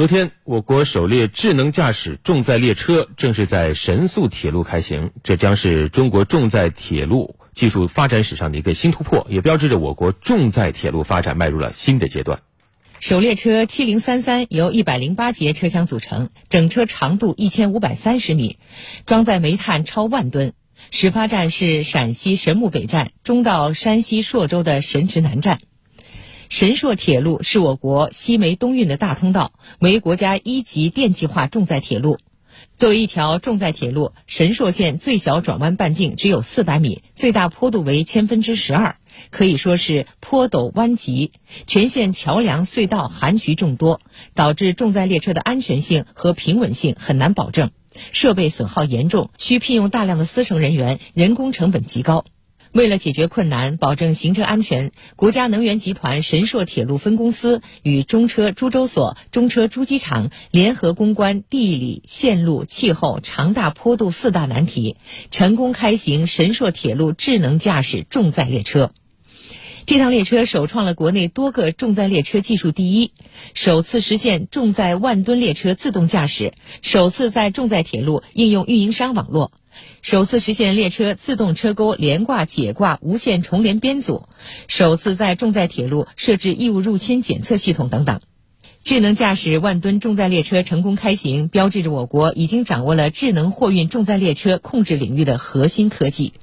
昨天，我国首列智能驾驶重载列车正式在神速铁路开行，这将是中国重载铁路技术发展史上的一个新突破，也标志着我国重载铁路发展迈入了新的阶段。首列车七零三三由一百零八节车厢组成，整车长度一千五百三十米，装载煤炭超万吨。始发站是陕西神木北站，终到山西朔州的神池南站。神朔铁路是我国西煤东运的大通道，为国家一级电气化重载铁路。作为一条重载铁路，神朔线最小转弯半径只有四百米，最大坡度为千分之十二，可以说是坡陡弯急。全线桥梁隧道涵渠众多，导致重载列车的安全性和平稳性很难保证，设备损耗严重，需聘用大量的司乘人员，人工成本极高。为了解决困难，保证行车安全，国家能源集团神硕铁路分公司与中车株洲所、中车株机场联合攻关地理、线路、气候、长大坡度四大难题，成功开行神硕铁路智能驾驶重载列车。这趟列车首创了国内多个重载列车技术第一，首次实现重载万吨列车自动驾驶，首次在重载铁路应用运营商网络。首次实现列车自动车钩连挂解挂无线重联编组，首次在重载铁路设置异物入侵检测系统等等。智能驾驶万吨重载列车成功开行，标志着我国已经掌握了智能货运重载列车控制领域的核心科技。